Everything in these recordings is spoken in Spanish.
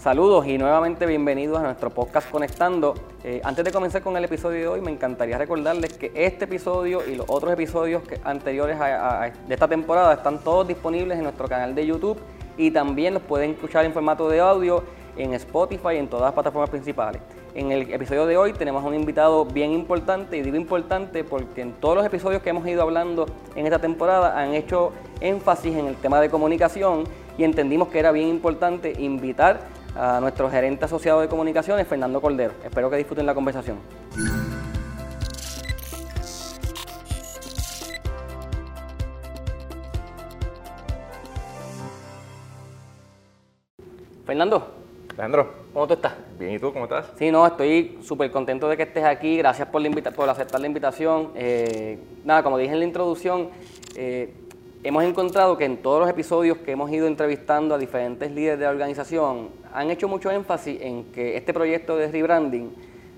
Saludos y nuevamente bienvenidos a nuestro podcast Conectando. Eh, antes de comenzar con el episodio de hoy, me encantaría recordarles que este episodio y los otros episodios anteriores de esta temporada están todos disponibles en nuestro canal de YouTube y también los pueden escuchar en formato de audio en Spotify y en todas las plataformas principales. En el episodio de hoy tenemos un invitado bien importante y digo importante porque en todos los episodios que hemos ido hablando en esta temporada han hecho énfasis en el tema de comunicación y entendimos que era bien importante invitar a nuestro gerente asociado de comunicaciones, Fernando Cordero. Espero que disfruten la conversación. Fernando. Alejandro. ¿Cómo tú estás? Bien, ¿y tú cómo estás? Sí, no, estoy súper contento de que estés aquí. Gracias por, la por aceptar la invitación. Eh, nada, como dije en la introducción, eh, hemos encontrado que en todos los episodios que hemos ido entrevistando a diferentes líderes de la organización, han hecho mucho énfasis en que este proyecto de rebranding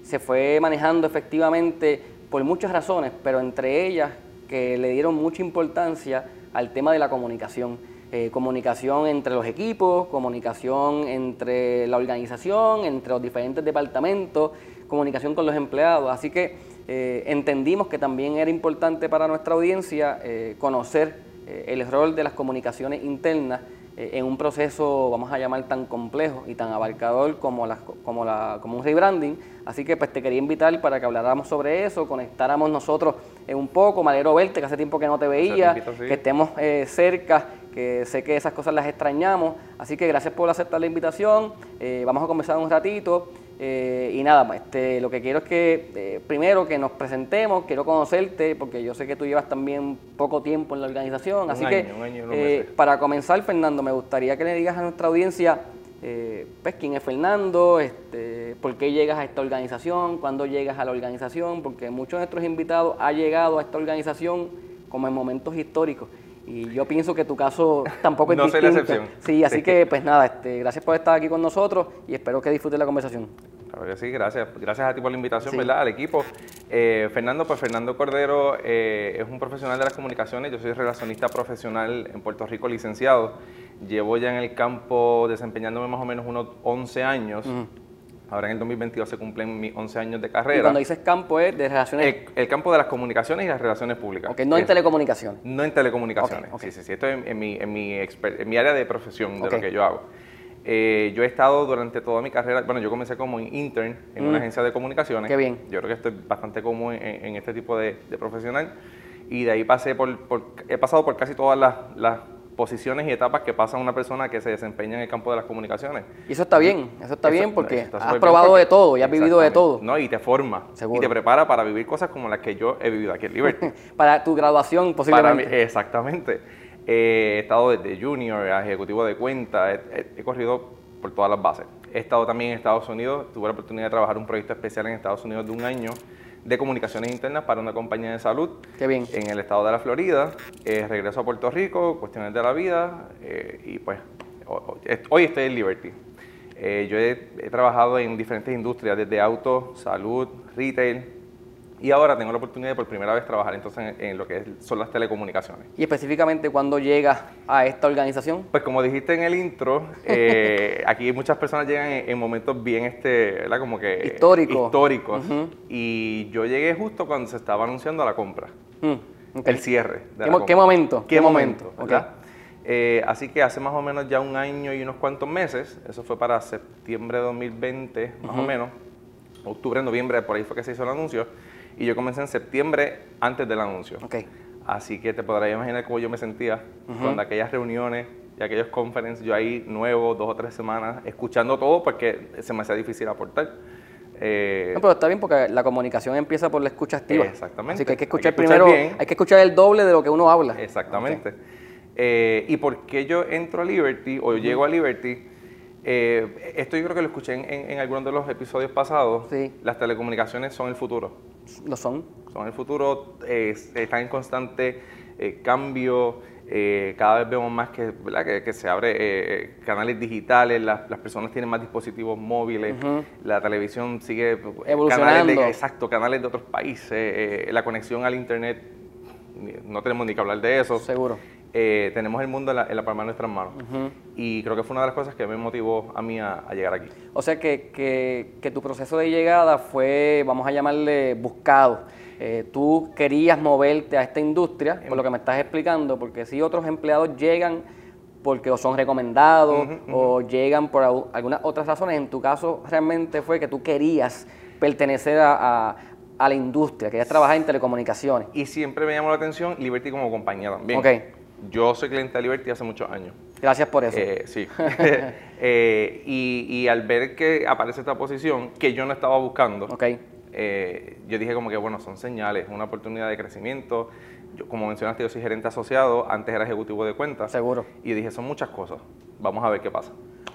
se fue manejando efectivamente por muchas razones, pero entre ellas que le dieron mucha importancia al tema de la comunicación. Eh, comunicación entre los equipos, comunicación entre la organización, entre los diferentes departamentos, comunicación con los empleados. Así que eh, entendimos que también era importante para nuestra audiencia eh, conocer el rol de las comunicaciones internas en un proceso, vamos a llamar, tan complejo y tan abarcador como, las, como, la, como un rebranding. Así que pues te quería invitar para que habláramos sobre eso, conectáramos nosotros un poco, me verte, que hace tiempo que no te veía, que estemos cerca que sé que esas cosas las extrañamos. Así que gracias por aceptar la invitación. Eh, vamos a conversar un ratito. Eh, y nada, este, lo que quiero es que eh, primero que nos presentemos, quiero conocerte, porque yo sé que tú llevas también poco tiempo en la organización. así que para comenzar, Fernando, me gustaría que le digas a nuestra audiencia pues, quién es Fernando, este, por qué llegas a esta organización, cuándo llegas a la organización, porque muchos de nuestros invitados han llegado a esta organización como en momentos históricos. Y yo pienso que tu caso tampoco es no distinto. Soy la excepción. Sí, así que pues nada, este, gracias por estar aquí con nosotros y espero que disfrutes la conversación. Claro que sí, gracias. Gracias a ti por la invitación, ¿verdad? Al equipo. Eh, Fernando, pues Fernando Cordero eh, es un profesional de las comunicaciones. Yo soy relacionista profesional en Puerto Rico, licenciado. Llevo ya en el campo desempeñándome más o menos unos 11 años. Ahora en el 2022 se cumplen mis 11 años de carrera. Y cuando dices campo es de relaciones... El, campo de las comunicaciones y las relaciones públicas. Ok, no en telecomunicaciones. No en telecomunicaciones. Sí, sí, sí. Esto es en, mi, en, mi, en mi área de profesión, de lo que yo hago. Eh, yo he estado durante toda mi carrera, bueno, yo comencé como intern en una mm. agencia de comunicaciones. Qué bien. Yo creo que estoy bastante cómodo en, este tipo de, profesional. Y de ahí pasé por, he pasado por casi todas las posiciones y etapas que pasa una persona que se desempeña en el campo de las comunicaciones. Y eso está bien, eso está bien porque has probado de todo y has vivido de todo. No, y te forma y te prepara para vivir cosas como las que yo he vivido aquí en Liberty. para tu graduación posiblemente. Para exactamente. He estado desde junior a ejecutivo de cuenta, he corrido por todas las bases. He estado también en Estados Unidos, tuve la oportunidad de trabajar un proyecto especial en Estados Unidos de un año de comunicaciones internas para una compañía de salud Qué bien. en el estado de la Florida. Eh, regreso a Puerto Rico, cuestiones de la vida eh, y pues hoy estoy en Liberty. Eh, yo he, trabajado en diferentes industrias, desde auto, salud, retail, y ahora tengo la oportunidad de por primera vez trabajar entonces en, lo que son las telecomunicaciones. ¿Y específicamente cuando llegas a esta organización? Pues como dijiste en el intro, eh, aquí muchas personas llegan en, momentos bien, este, ¿verdad? Como que... Histórico. Históricos. Y yo llegué justo cuando se estaba anunciando la compra. Mm, el cierre. De ¿Qué, momento? ¿Qué, momento? Eh, así que hace más o menos ya un año y unos cuantos meses, eso fue para septiembre de 2020, más o menos, octubre, noviembre, por ahí fue que se hizo el anuncio y yo comencé en septiembre antes del anuncio. Okay. Así que te podrás imaginar cómo yo me sentía cuando aquellas reuniones y aquellos conferences, yo ahí nuevo, dos o tres semanas, escuchando todo porque se me hacía difícil aportar. Eh, no, pero está bien porque la comunicación empieza por la escucha activa. Exactamente. Así que hay que escuchar, primero, hay que escuchar el doble de lo que uno habla. Exactamente. Eh, ¿Y por qué yo entro a Liberty o llego a Liberty? Eh, esto yo creo que lo escuché en, en, algunos de los episodios pasados. Sí. Las telecomunicaciones son el futuro. Lo son. Son el futuro, están en constante eh, cambio. Eh, cada vez vemos más que, que, se abre canales digitales, las, personas tienen más dispositivos móviles, la televisión sigue evolucionando. exacto, canales de otros países, la conexión al internet, no tenemos ni que hablar de eso. Seguro. Eh, tenemos el mundo en la, palma de nuestras manos. Y creo que fue una de las cosas que me motivó a mí a, llegar aquí. O sea que, que, tu proceso de llegada fue, vamos a llamarle, buscado. Eh, tú querías moverte a esta industria, por lo que me estás explicando, porque si otros empleados llegan porque o son recomendados o llegan por algunas otras razones, en tu caso realmente fue que tú querías pertenecer a, la industria, querías trabajar en telecomunicaciones. Y siempre me llamó la atención Liberty como compañía también. Okay. Yo soy cliente de Liberty hace muchos años. Gracias por eso. Eh, sí. Eh, y, al ver que aparece esta posición que yo no estaba buscando, okay. Eh, yo dije como que, bueno, son señales, una oportunidad de crecimiento. Yo, como mencionaste, yo soy gerente asociado, antes era ejecutivo de cuentas. Seguro. Y dije, son muchas cosas, vamos a ver qué pasa.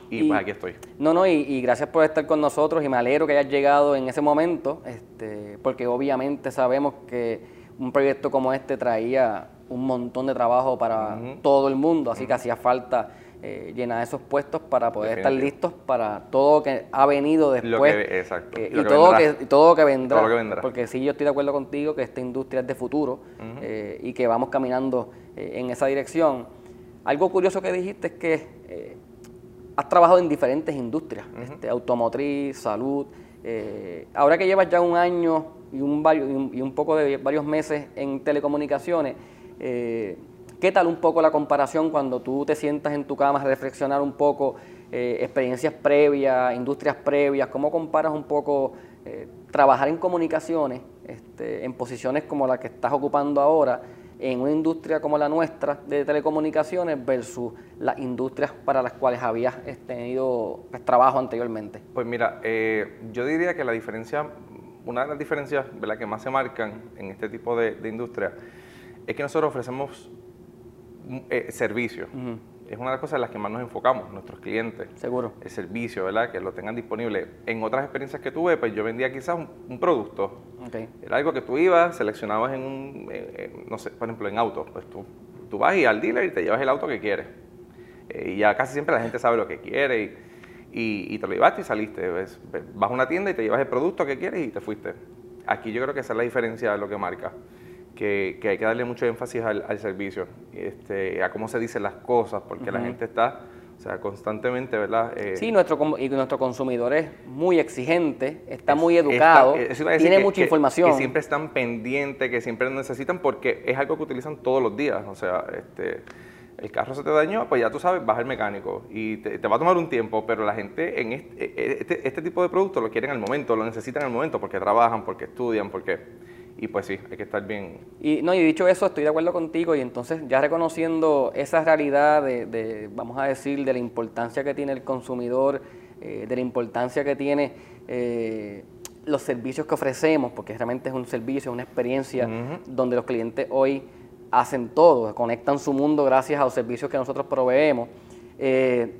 Y, pues aquí estoy. No, no, y, gracias por estar con nosotros y me alegro que hayas llegado en ese momento, este, porque obviamente sabemos que un proyecto como este traía un montón de trabajo para todo el mundo, así que hacía falta eh, llenar esos puestos para poder estar listos para todo lo que ha venido después. exacto. y, todo que, todo, que vendrá, Porque sí, yo estoy de acuerdo contigo que esta industria es de futuro eh, y que vamos caminando eh, en esa dirección. Algo curioso que dijiste es que has trabajado en diferentes industrias, este, automotriz, salud. ahora que llevas ya un año y un, y un poco de varios meses en telecomunicaciones, ¿qué tal un poco la comparación cuando tú te sientas en tu cama a reflexionar un poco eh, experiencias previas, industrias previas? ¿Cómo comparas un poco eh, trabajar en comunicaciones este, en posiciones como la que estás ocupando ahora? en una industria como la nuestra de telecomunicaciones versus las industrias para las cuales habías este, tenido pues, trabajo anteriormente? Pues mira, eh, yo diría que la diferencia, una de las diferencias ¿verdad? que más se marcan en este tipo de, de es que nosotros ofrecemos eh, servicio. Es una de las cosas en las que más nos enfocamos, nuestros clientes. Seguro. El servicio, ¿verdad? Que lo tengan disponible. En otras experiencias que tuve, pues yo vendía quizás un, producto. Era algo que tú ibas, seleccionabas en un, no sé, por ejemplo, en auto. Pues tú, tú vas y al dealer y te llevas el auto que quieres. Eh, y ya casi siempre la gente sabe lo que quiere y, y, te lo llevaste y saliste. Vas a una tienda y te llevas el producto que quieres y te fuiste. Aquí yo creo que esa es la diferencia de lo que marca que, hay que darle mucho énfasis al, servicio, este, a cómo se dicen las cosas, porque la gente está, o sea, constantemente, ¿verdad? Eh, sí, nuestro, y nuestro consumidor es muy exigente, está muy educado, tiene mucha información. Que siempre están pendientes, que siempre necesitan, porque es algo que utilizan todos los días, o sea, este el carro se te dañó, pues ya tú sabes, vas al mecánico y te, va a tomar un tiempo, pero la gente en este, este, este, tipo de productos lo quieren al momento, lo necesitan al momento porque trabajan, porque estudian, porque y pues sí, hay que estar bien. Y no, y dicho eso, estoy de acuerdo contigo y entonces ya reconociendo esa realidad de, vamos a decir, de la importancia que tiene el consumidor, eh, de la importancia que tiene eh, los servicios que ofrecemos, porque realmente es un servicio, es una experiencia donde los clientes hoy hacen todo, conectan su mundo gracias a los servicios que nosotros proveemos. Eh,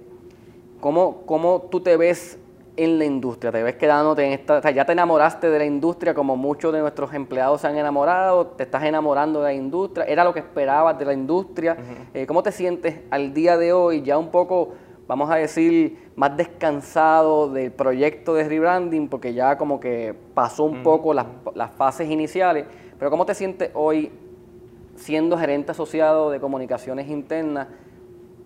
¿cómo, ¿Cómo tú te ves en la industria? ¿Te ves quedándote en esta, o sea, ya te enamoraste de la industria como muchos de nuestros empleados se han enamorado, te estás enamorando de la industria, era lo que esperabas de la industria? Eh, ¿Cómo te sientes al día de hoy ya un poco, vamos a decir, más descansado del proyecto de rebranding porque ya como que pasó un poco las, las fases iniciales, pero ¿cómo te sientes hoy siendo gerente asociado de comunicaciones internas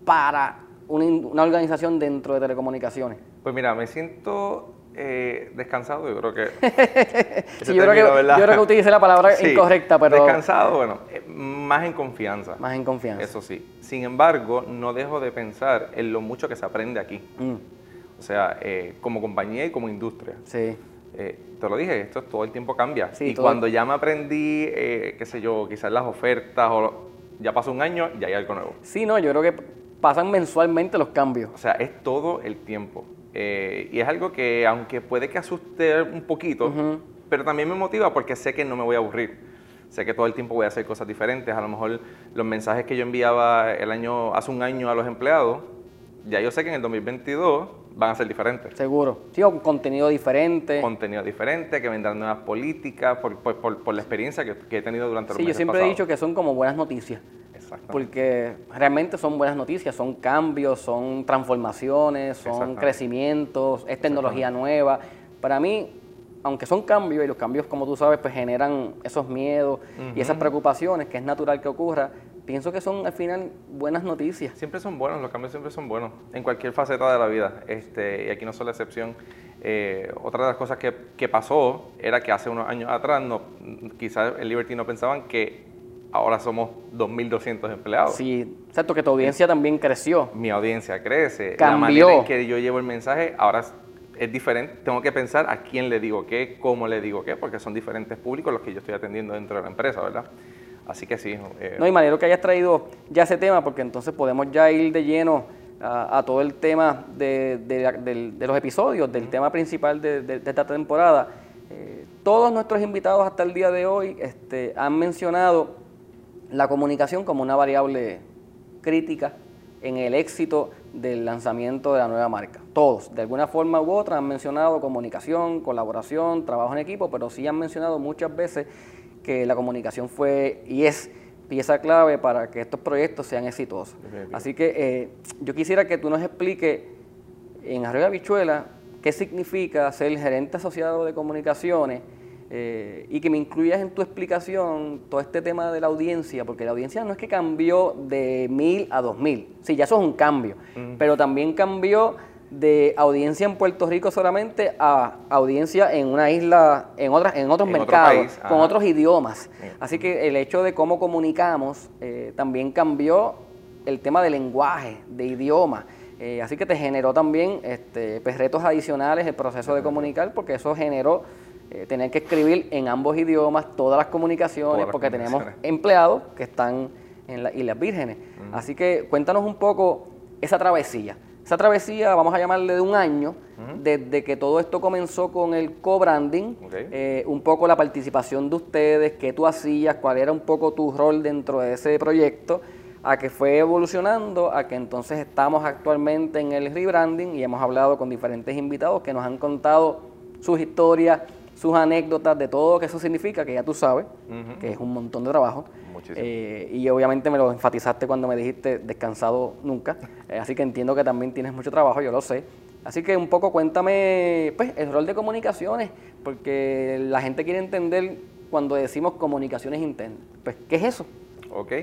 para una, organización dentro de telecomunicaciones? Pues mira, me siento eh, descansado, yo creo que... sí, yo, creo que yo, creo que utilicé la palabra incorrecta, pero... Descansado, bueno, eh, más en confianza. Más en confianza. Eso sí. Sin embargo, no dejo de pensar en lo mucho que se aprende aquí. Mm. O sea, eh, como compañía y como industria. Sí. te lo dije, esto todo el tiempo cambia. y cuando ya me aprendí, qué sé yo, quizás las ofertas, o ya pasó un año, ya hay algo nuevo. Sí, no, yo creo que pasan mensualmente los cambios. O sea, es todo el tiempo. Eh, y es algo que, aunque puede que asuste un poquito, pero también me motiva porque sé que no me voy a aburrir. Sé que todo el tiempo voy a hacer cosas diferentes. A lo mejor los mensajes que yo enviaba el año, hace un año a los empleados, ya yo sé que en el 2022 van a ser diferentes. Seguro. Sí, o contenido diferente. Contenido diferente, que vendrán nuevas políticas, por, por, la experiencia que, he tenido durante los sí, meses Sí, yo siempre he dicho que son como buenas noticias. Porque realmente son buenas noticias, son cambios, son transformaciones, son crecimientos, es tecnología nueva. Para mí, aunque son cambios, y los cambios, como tú sabes, pues generan esos miedos y esas preocupaciones, que es natural que ocurra, pienso que son al final buenas noticias. Siempre son buenos, los cambios siempre son buenos, en cualquier faceta de la vida, este, y aquí no son la excepción. Eh, otra de las cosas que, que, pasó era que hace unos años atrás, no, quizás el Liberty no pensaban que ahora somos 2.200 empleados. Sí, exacto, que tu audiencia también creció. Mi audiencia crece. Cambió. La manera en que yo llevo el mensaje ahora es diferente. Tengo que pensar a quién le digo qué, cómo le digo qué, porque son diferentes públicos los que yo estoy atendiendo dentro de la empresa, ¿verdad? Así que sí. Eh, no, y manera que hayas traído ya ese tema, porque entonces podemos ya ir de lleno a, todo el tema de, los episodios, del tema principal de, esta temporada. Eh, todos nuestros invitados hasta el día de hoy este, han mencionado la comunicación como una variable crítica en el éxito del lanzamiento de la nueva marca. Todos, de alguna forma u otra, han mencionado comunicación, colaboración, trabajo en equipo, pero sí han mencionado muchas veces que la comunicación fue y es pieza clave para que estos proyectos sean exitosos. Así que eh, yo quisiera que tú nos expliques en Arroyo Bichuela qué significa ser gerente asociado de comunicaciones eh, y que me incluyas en tu explicación todo este tema de la audiencia, porque la audiencia no es que cambió de mil a dos mil, sí, ya eso es un cambio, pero también cambió de audiencia en Puerto Rico solamente a audiencia en una isla, en otras, en otros mercados, con otros idiomas. Así que el hecho de cómo comunicamos eh, también cambió el tema del lenguaje, de idioma. Eh, así que te generó también este, pues, retos adicionales el proceso de comunicar, porque eso generó eh, tener que escribir en ambos idiomas todas las comunicaciones, porque tenemos empleados que están en las Islas Vírgenes. Así que cuéntanos un poco esa travesía. Esa travesía, vamos a llamarle de un año, desde que todo esto comenzó con el co-branding, eh, un poco la participación de ustedes, qué tú hacías, cuál era un poco tu rol dentro de ese proyecto, a que fue evolucionando, a que entonces estamos actualmente en el rebranding y hemos hablado con diferentes invitados que nos han contado sus historias, sus anécdotas de todo lo que eso significa, que ya tú sabes, que es un montón de trabajo. Eh, y obviamente me lo enfatizaste cuando me dijiste descansado nunca. Eh, así que entiendo que también tienes mucho trabajo, yo lo sé. Así que un poco cuéntame pues, el rol de comunicaciones, porque la gente quiere entender cuando decimos comunicaciones internas. Pues, ¿qué es eso? Ok.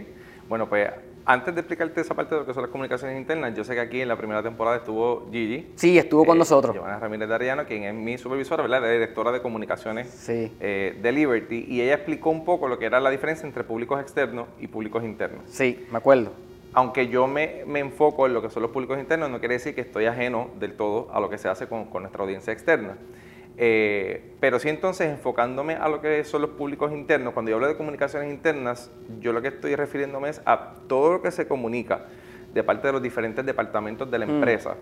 Bueno, pues antes de explicarte esa parte de lo que son las comunicaciones internas, yo sé que aquí en la primera temporada estuvo Gigi. Sí, estuvo con eh, nosotros. Giovanna Ramírez de Arellano, quien es mi supervisora, ¿verdad? La directora de comunicaciones eh, de Liberty. Y ella explicó un poco lo que era la diferencia entre públicos externos y públicos internos. Sí, me acuerdo. Aunque yo me, enfoco en lo que son los públicos internos, no quiere decir que estoy ajeno del todo a lo que se hace con, con nuestra audiencia externa. Eh, pero sí entonces enfocándome a lo que son los públicos internos, cuando yo hablo de comunicaciones internas, yo lo que estoy refiriéndome es a todo lo que se comunica de parte de los diferentes departamentos de la mm. empresa,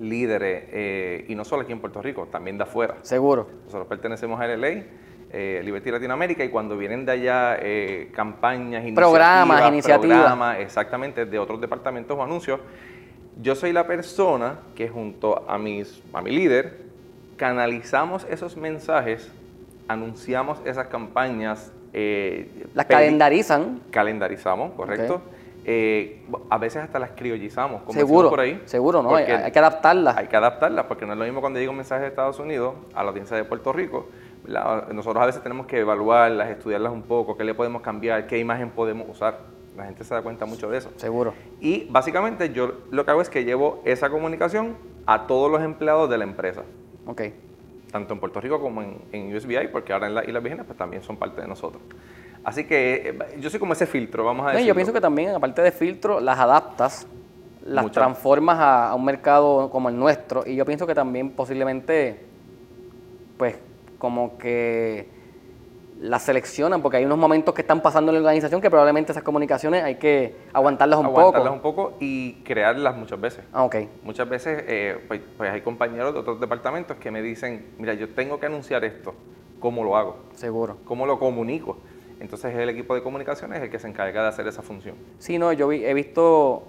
líderes, eh, y no solo aquí en Puerto Rico, también de afuera. Seguro. Nosotros pertenecemos a LA, eh, Liberty Latinoamérica, y cuando vienen de allá eh, campañas, programas, iniciativas, programas, exactamente, de otros departamentos o anuncios, yo soy la persona que junto a, mis, a mi líder, canalizamos esos mensajes, anunciamos esas campañas. Eh, las calendarizan. Calendarizamos, correcto. Eh, a veces hasta las criollizamos, como seguro, por ahí. Seguro, ¿no? Hay, que adaptarlas. Hay que adaptarlas, porque no es lo mismo cuando llega un mensaje de Estados Unidos a la audiencia de Puerto Rico. Nosotros a veces tenemos que evaluarlas, estudiarlas un poco, qué le podemos cambiar, qué imagen podemos usar. La gente se da cuenta mucho de eso. Seguro. Y básicamente yo lo que hago es que llevo esa comunicación a todos los empleados de la empresa. Ok. Tanto en Puerto Rico como en, en USBI, porque ahora en las Islas Vírgenes pues también son parte de nosotros. Así que eh, yo soy como ese filtro, vamos a decir. yo pienso que también, aparte de filtro, las adaptas, las transformas a, a, un mercado como el nuestro. Y yo pienso que también posiblemente, pues, como que las seleccionan, porque hay unos momentos que están pasando en la organización que probablemente esas comunicaciones hay que aguantarlas un poco. Aguantarlas un poco y crearlas muchas veces. Ah, ok. Muchas veces, eh, pues, pues, hay compañeros de otros departamentos que me dicen, mira, yo tengo que anunciar esto, ¿cómo lo hago? Seguro. ¿Cómo lo comunico? Entonces el equipo de comunicaciones es el que se encarga de hacer esa función. Sí, no, yo he visto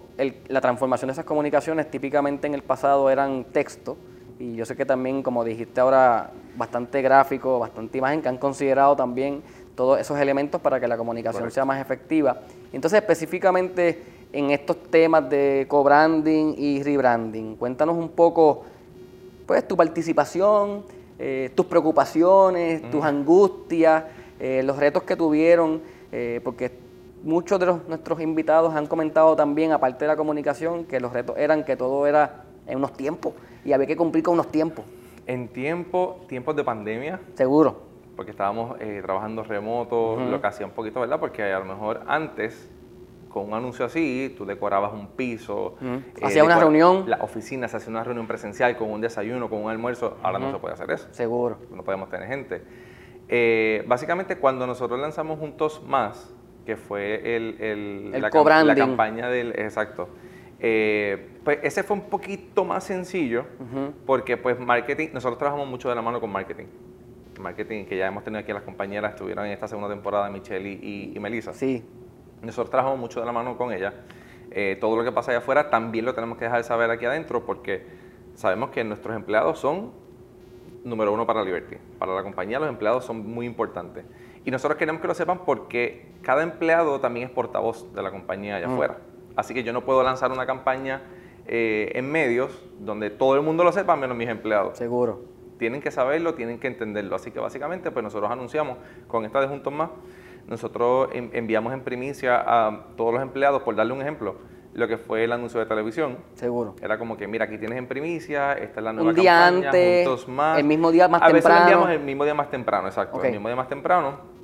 la transformación de esas comunicaciones, típicamente en el pasado eran texto, y yo sé que también, como dijiste ahora, bastante gráfico, bastante imagen, que han considerado también todos esos elementos para que la comunicación sea más efectiva. Entonces, específicamente en estos temas de co-branding y rebranding, cuéntanos un poco, pues, tu participación, eh, tus preocupaciones, tus angustias, eh, los retos que tuvieron, eh, porque muchos de los, nuestros invitados han comentado también, aparte de la comunicación, que los retos eran que todo era en unos tiempos y había que cumplir con unos tiempos. En tiempo, tiempos de pandemia. Seguro. Porque estábamos eh, trabajando remoto, lo que hacía un poquito, ¿verdad? Porque a lo mejor antes, con un anuncio así, tú decorabas un piso. Uh Hacía una reunión. La oficina se hacía una reunión presencial con un desayuno, con un almuerzo. Ahora no se puede hacer eso. Seguro. No podemos tener gente. Eh, básicamente, cuando nosotros lanzamos Juntos Más, que fue el, la, la, campaña del... Exacto. Eh, pues ese fue un poquito más sencillo porque pues marketing, nosotros trabajamos mucho de la mano con marketing. Marketing que ya hemos tenido aquí las compañeras, estuvieron en esta segunda temporada Michelle y, y, Melissa. Sí. Nosotros trabajamos mucho de la mano con ella. Eh, todo lo que pasa allá afuera también lo tenemos que dejar de saber aquí adentro porque sabemos que nuestros empleados son número uno para Liberty. Para la compañía los empleados son muy importantes. Y nosotros queremos que lo sepan porque cada empleado también es portavoz de la compañía allá afuera. Así que yo no puedo lanzar una campaña eh, en medios donde todo el mundo lo sepa, menos mis empleados. Seguro. Tienen que saberlo, tienen que entenderlo. Así que básicamente, pues nosotros anunciamos con esta de Juntos Más, nosotros enviamos en primicia a todos los empleados, por darle un ejemplo, lo que fue el anuncio de televisión. Seguro. Era como que, mira, aquí tienes en primicia, esta es la nueva un día campaña, antes, Juntos Más. El mismo día más a temprano. A veces enviamos el mismo día más temprano, exacto. El mismo día más temprano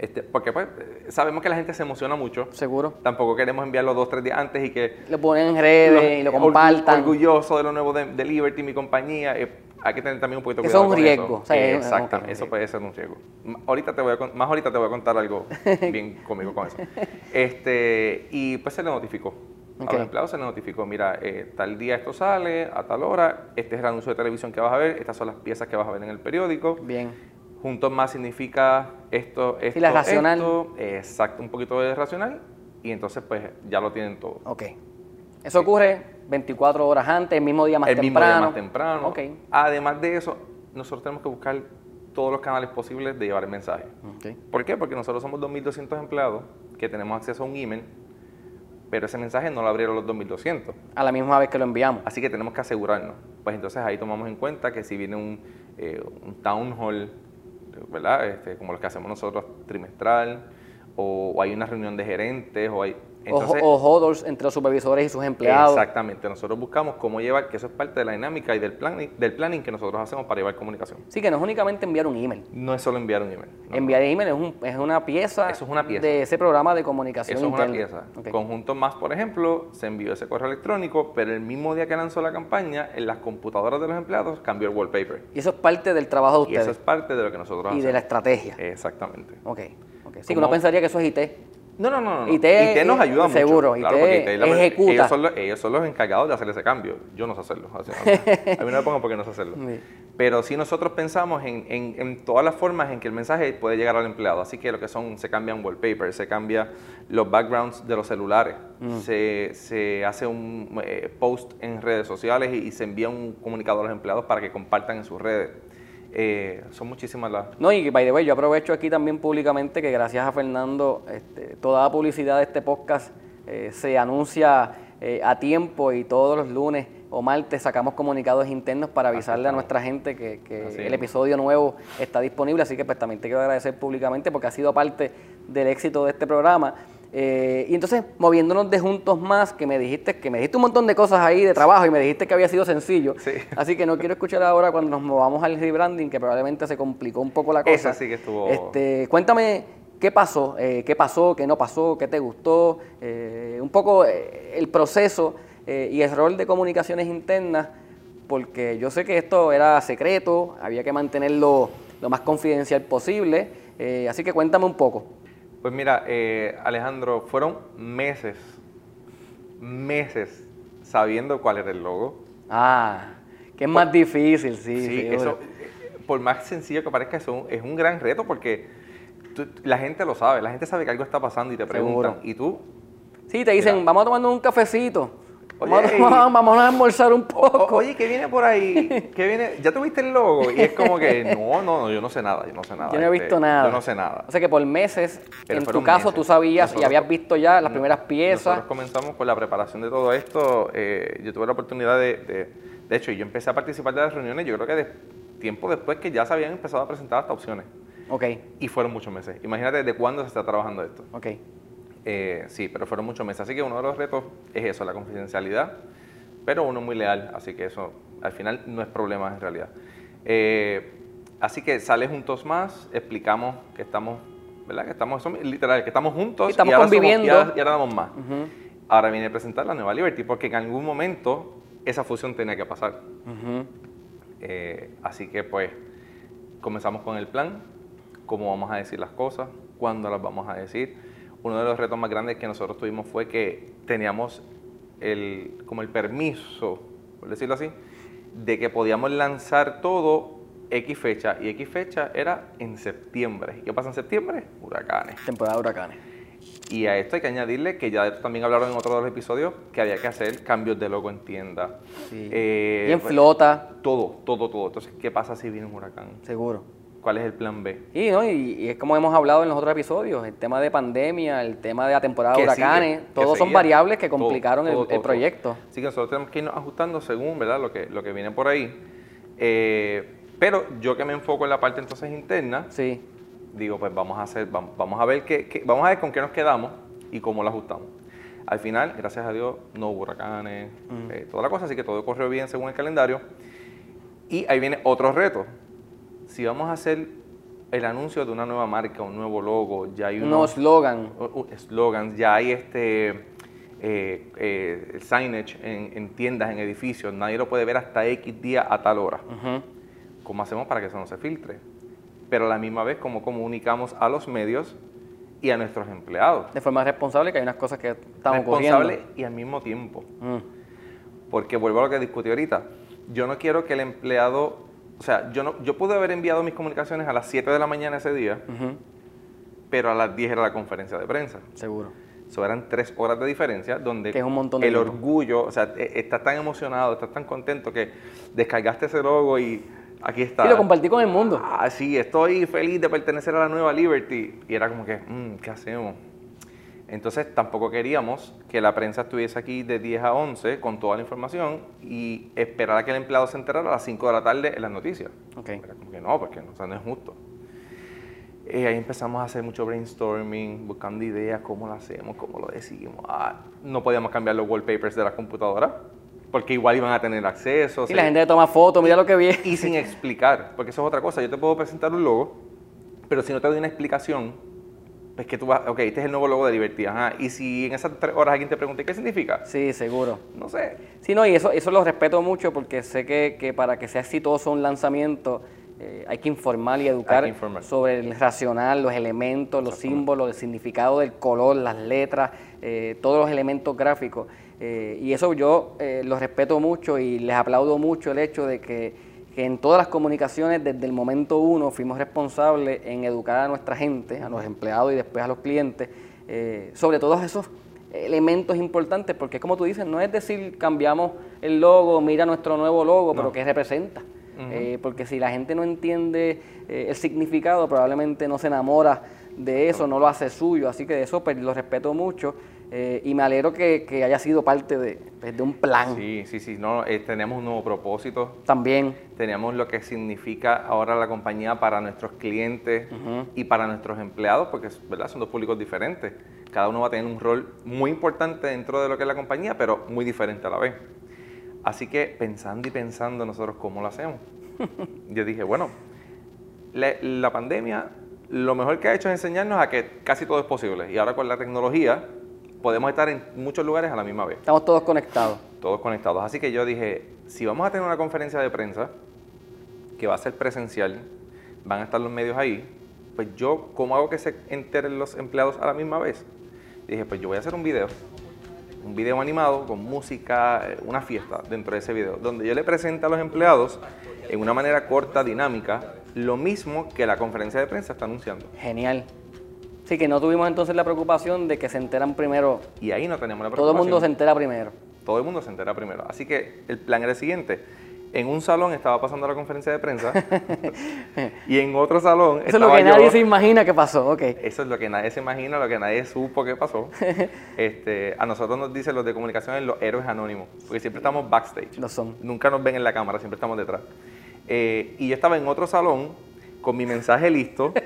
este, porque pues sabemos que la gente se emociona mucho. Seguro. Tampoco queremos enviarlo dos, tres días antes y que... Lo ponen en redes y lo compartan. Orgulloso de lo nuevo de, Liberty, mi compañía. Eh, hay que tener también un poquito de cuidado Eso es un riesgo. Eso. Exactamente, eso puede ser un riesgo. Ahorita te voy a, más ahorita te voy a contar algo bien cómico con eso. Este, y pues se le notificó. A los empleados se le notificó, mira, eh, tal día esto sale, a tal hora, este es el anuncio de televisión que vas a ver, estas son las piezas que vas a ver en el periódico. Bien Juntos más significa esto, esto, y la racional. Esto, exacto, un poquito de racional y entonces pues ya lo tienen todo. Ok. Eso ocurre 24 horas antes, el mismo día más temprano. El mismo día más temprano. Okay. Además de eso, nosotros tenemos que buscar todos los canales posibles de llevar el mensaje. Okay. ¿Por qué? Porque nosotros somos 2.200 empleados que tenemos acceso a un email, pero ese mensaje no lo abrieron los 2.200. A la misma vez que lo enviamos. Así que tenemos que asegurarnos. Pues entonces ahí tomamos en cuenta que si viene un, eh, un town hall ¿verdad? Este, como los que hacemos nosotros trimestral, o, hay una reunión de gerentes, o hay... Entonces, o, hodls entre los supervisores y sus empleados. Exactamente, nosotros buscamos cómo llevar, que eso es parte de la dinámica y del planning, del planning que nosotros hacemos para llevar comunicación. Sí, que no es únicamente enviar un email. No es solo enviar un email. enviar email es, un, es, una pieza eso es una pieza de ese programa de comunicación Eso es una pieza. Conjunto Más, por ejemplo, se envió ese correo electrónico, pero el mismo día que lanzó la campaña, en las computadoras de los empleados cambió el wallpaper. Y eso es parte del trabajo de ustedes. Y eso es parte de lo que nosotros hacemos. Y de la estrategia. Exactamente. Ok. okay. Sí, que uno pensaría que eso es IT. No, no, no. no. IT, nos ayuda mucho. Seguro, IT ejecuta. Ellos son, los, ellos son, los, encargados de hacer ese cambio. Yo no sé hacerlo. a mí no me pongo porque no sé hacerlo. Pero sí nosotros pensamos en, en, en, todas las formas en que el mensaje puede llegar al empleado. Así que lo que son, se cambian wallpapers, se cambia los backgrounds de los celulares, mm. se, se, hace un eh, post en redes sociales y, y se envía un comunicado a los empleados para que compartan en sus redes. Eh, son muchísimas las... No, y by the way, yo aprovecho aquí también públicamente que gracias a Fernando, este, toda la publicidad de este podcast eh, se anuncia eh, a tiempo y todos los lunes o martes sacamos comunicados internos para avisarle a nuestra gente que, que el episodio nuevo está disponible, así que pues también te quiero agradecer públicamente porque ha sido parte del éxito de este programa. Eh, y entonces, moviéndonos de juntos más, que me dijiste que me dijiste un montón de cosas ahí de trabajo y me dijiste que había sido sencillo. Así que no quiero escuchar ahora cuando nos movamos al rebranding, que probablemente se complicó un poco la cosa. sí que estuvo. Este, cuéntame qué pasó, eh, qué pasó, qué no pasó, qué te gustó, eh, un poco el proceso y el rol de comunicaciones internas, porque yo sé que esto era secreto, había que mantenerlo lo más confidencial posible. así que cuéntame un poco. Pues mira, eh, Alejandro, fueron meses, meses sabiendo cuál era el logo. Ah, que es más difícil, sí. Sí, eso, eh, por más sencillo que parezca, eso es un gran reto porque la gente lo sabe, la gente sabe que algo está pasando y te preguntan, ¿y tú? Sí, te dicen, vamos a tomar un cafecito vamos, a almorzar un poco. oye, ¿qué viene por ahí? ¿Qué viene? ¿Ya tuviste el logo? Y es como que, no, no, yo no sé nada, yo no sé nada. Yo no he visto este, nada. Yo no sé nada. O sea que por meses, en tu caso, tú sabías y habías visto ya las primeras piezas. Nosotros comenzamos con la preparación de todo esto. Eh, yo tuve la oportunidad de, de, hecho, yo empecé a participar de las reuniones, yo creo que de, tiempo después que ya se habían empezado a presentar hasta opciones. Ok. Y fueron muchos meses. Imagínate de cuándo se está trabajando esto. Ok. Eh, sí, pero fueron muchos meses. Así que uno de los retos es eso, la confidencialidad, pero uno muy leal, así que eso al final no es problema en realidad. Eh, así que sale juntos más, explicamos que estamos, ¿verdad? Que estamos, literal, que estamos juntos y estamos conviviendo. y, ahora, damos más. Ahora viene a presentar la nueva Liberty, porque en algún momento esa fusión tenía que pasar. Eh, así que pues comenzamos con el plan, cómo vamos a decir las cosas, cuándo las vamos a decir. Uno de los retos más grandes que nosotros tuvimos fue que teníamos el, como el permiso, por decirlo así, de que podíamos lanzar todo X fecha. Y X fecha era en septiembre. ¿Y qué pasa en septiembre? Huracanes. Temporada de huracanes. Y a esto hay que añadirle que ya también hablaron en otro de los episodios que había que hacer cambios de logo en tienda. Sí. Eh, y en flota. Todo, todo, todo. Entonces, ¿qué pasa si viene un huracán? Seguro. ¿Cuál es el plan B? Y, ¿no? y, es como hemos hablado en los otros episodios, el tema de pandemia, el tema de la temporada de huracanes, todos son variables que complicaron el, proyecto. Así que nosotros tenemos que irnos ajustando según ¿verdad? Lo, que, lo que viene por ahí. Eh, pero yo que me enfoco en la parte entonces interna, sí. digo, pues vamos a hacer, vamos, a ver qué, vamos a ver con qué nos quedamos y cómo lo ajustamos. Al final, gracias a Dios, no hubo huracanes, mm. eh, toda la cosa, así que todo corrió bien según el calendario. Y ahí viene otro reto si vamos a hacer el anuncio de una nueva marca, un nuevo logo, ya hay unos slogan. slogans, ya hay este eh, eh, signage en, tiendas, en edificios, nadie lo puede ver hasta X día a tal hora. ¿Cómo hacemos para que eso no se filtre? Pero a la misma vez, ¿cómo comunicamos a los medios y a nuestros empleados? De forma responsable, que hay unas cosas que estamos Responsable y al mismo tiempo. Mm. Porque vuelvo a lo que discutí ahorita. Yo no quiero que el empleado o sea, yo, no, yo pude haber enviado mis comunicaciones a las 7 de la mañana ese día, pero a las 10 era la conferencia de prensa. Seguro. Eso eran tres horas de diferencia donde es un montón de el orgullo, o sea, e, estás tan emocionado, estás tan contento que descargaste ese logo y aquí está. Y lo compartí con el mundo. Ah, sí, estoy feliz de pertenecer a la nueva Liberty. Y era como que, mm, ¿qué hacemos? Entonces tampoco queríamos que la prensa estuviese aquí de 10 a 11 con toda la información y esperar a que el empleado se enterara a las 5 de la tarde en las noticias. Okay. como que no, porque no, no es justo. Y ahí empezamos a hacer mucho brainstorming, buscando ideas, cómo lo hacemos, cómo lo decimos. Ah, no podíamos cambiar los wallpapers de la computadora, porque igual iban a tener acceso. Y la gente toma fotos, mira lo que viene. Y sin explicar, porque eso es otra cosa. Yo te puedo presentar un logo, pero si no te doy una explicación, es que tú vas, ok, este es el nuevo logo de Liberty, ajá, y si en esas tres horas alguien te pregunta, ¿qué significa? Sí, seguro. No sé. Sí, no, y eso, eso lo respeto mucho porque sé que, que para que sea exitoso un lanzamiento eh, hay que informar y educar sobre el racional, los elementos, los símbolos, el significado del color, las letras, eh, todos los elementos gráficos. Eh, y eso yo lo respeto mucho y les aplaudo mucho el hecho de que que en todas las comunicaciones desde el momento uno fuimos responsables en educar a nuestra gente, a los empleados y después a los clientes, eh, sobre todos esos elementos importantes, porque como tú dices, no es decir cambiamos el logo, mira nuestro nuevo logo, pero ¿qué representa? Eh, porque si la gente no entiende eh, el significado, probablemente no se enamora de eso, no lo hace suyo, así que de eso pues, lo respeto mucho. Eh, y me alegro que, haya sido parte de, pues, de un plan. Sí, sí, sí. No, eh, tenemos un nuevo propósito. También. Tenemos lo que significa ahora la compañía para nuestros clientes y para nuestros empleados, porque ¿verdad? son dos públicos diferentes. Cada uno va a tener un rol muy importante dentro de lo que es la compañía, pero muy diferente a la vez. Así que pensando y pensando nosotros cómo lo hacemos. Yo dije, bueno, la pandemia lo mejor que ha hecho es enseñarnos a que casi todo es posible. Y ahora con la tecnología podemos estar en muchos lugares a la misma vez. Estamos todos conectados. Todos conectados. Así que yo dije, si vamos a tener una conferencia de prensa que va a ser presencial, van a estar los medios ahí, pues yo, ¿cómo hago que se enteren los empleados a la misma vez? dije, pues yo voy a hacer un video, un video animado con música, eh, una fiesta dentro de ese video, donde yo le presento a los empleados en una manera corta, dinámica, lo mismo que la conferencia de prensa está anunciando. Genial. Sí, que no tuvimos entonces la preocupación de que se enteran primero. Y ahí no tenemos la preocupación. Todo el mundo se entera primero. Todo el mundo se entera primero. Así que el plan era el siguiente. En un salón estaba pasando la conferencia de prensa y en otro salón Eso es lo que nadie se imagina que pasó, ok. Eso es lo que nadie se imagina, lo que nadie supo que pasó. este, a nosotros nos dicen los de comunicación los héroes anónimos, porque siempre estamos backstage. No son. Nunca nos ven en la cámara, siempre estamos detrás. Eh, y yo estaba en otro salón con mi mensaje listo.